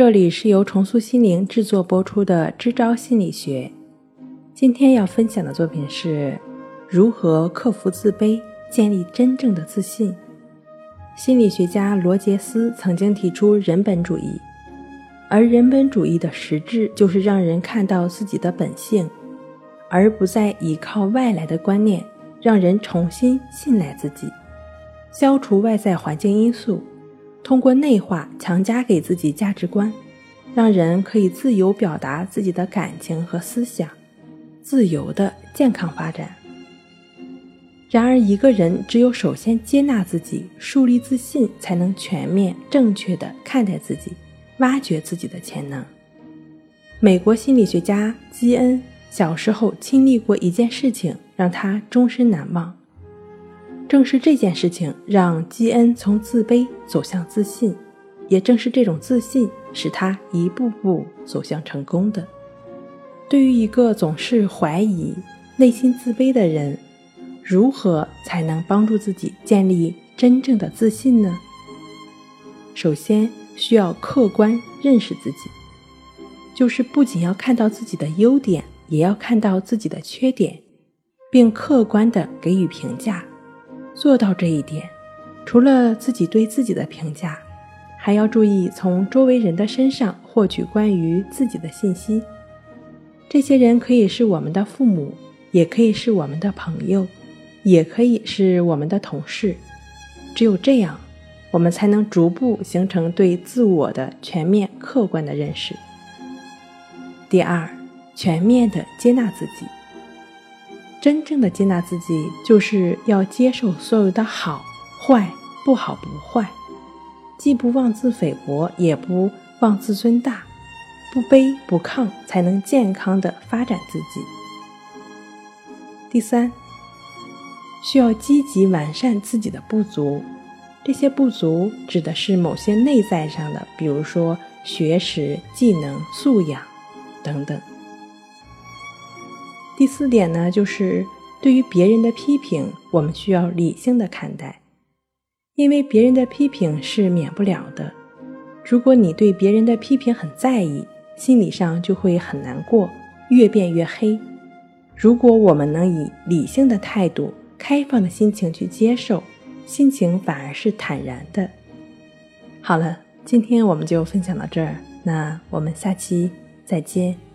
这里是由重塑心灵制作播出的《支招心理学》。今天要分享的作品是如何克服自卑，建立真正的自信。心理学家罗杰斯曾经提出人本主义，而人本主义的实质就是让人看到自己的本性，而不再依靠外来的观念，让人重新信赖自己，消除外在环境因素。通过内化强加给自己价值观，让人可以自由表达自己的感情和思想，自由的健康发展。然而，一个人只有首先接纳自己，树立自信，才能全面正确的看待自己，挖掘自己的潜能。美国心理学家基恩小时候经历过一件事情，让他终身难忘。正是这件事情让基恩从自卑走向自信，也正是这种自信使他一步步走向成功的。对于一个总是怀疑、内心自卑的人，如何才能帮助自己建立真正的自信呢？首先，需要客观认识自己，就是不仅要看到自己的优点，也要看到自己的缺点，并客观地给予评价。做到这一点，除了自己对自己的评价，还要注意从周围人的身上获取关于自己的信息。这些人可以是我们的父母，也可以是我们的朋友，也可以是我们的同事。只有这样，我们才能逐步形成对自我的全面客观的认识。第二，全面的接纳自己。真正的接纳自己，就是要接受所有的好坏，不好不坏，既不妄自菲薄，也不妄自尊大，不卑不亢，才能健康的发展自己。第三，需要积极完善自己的不足，这些不足指的是某些内在上的，比如说学识、技能、素养等等。第四点呢，就是对于别人的批评，我们需要理性的看待，因为别人的批评是免不了的。如果你对别人的批评很在意，心理上就会很难过，越变越黑。如果我们能以理性的态度、开放的心情去接受，心情反而是坦然的。好了，今天我们就分享到这儿，那我们下期再见。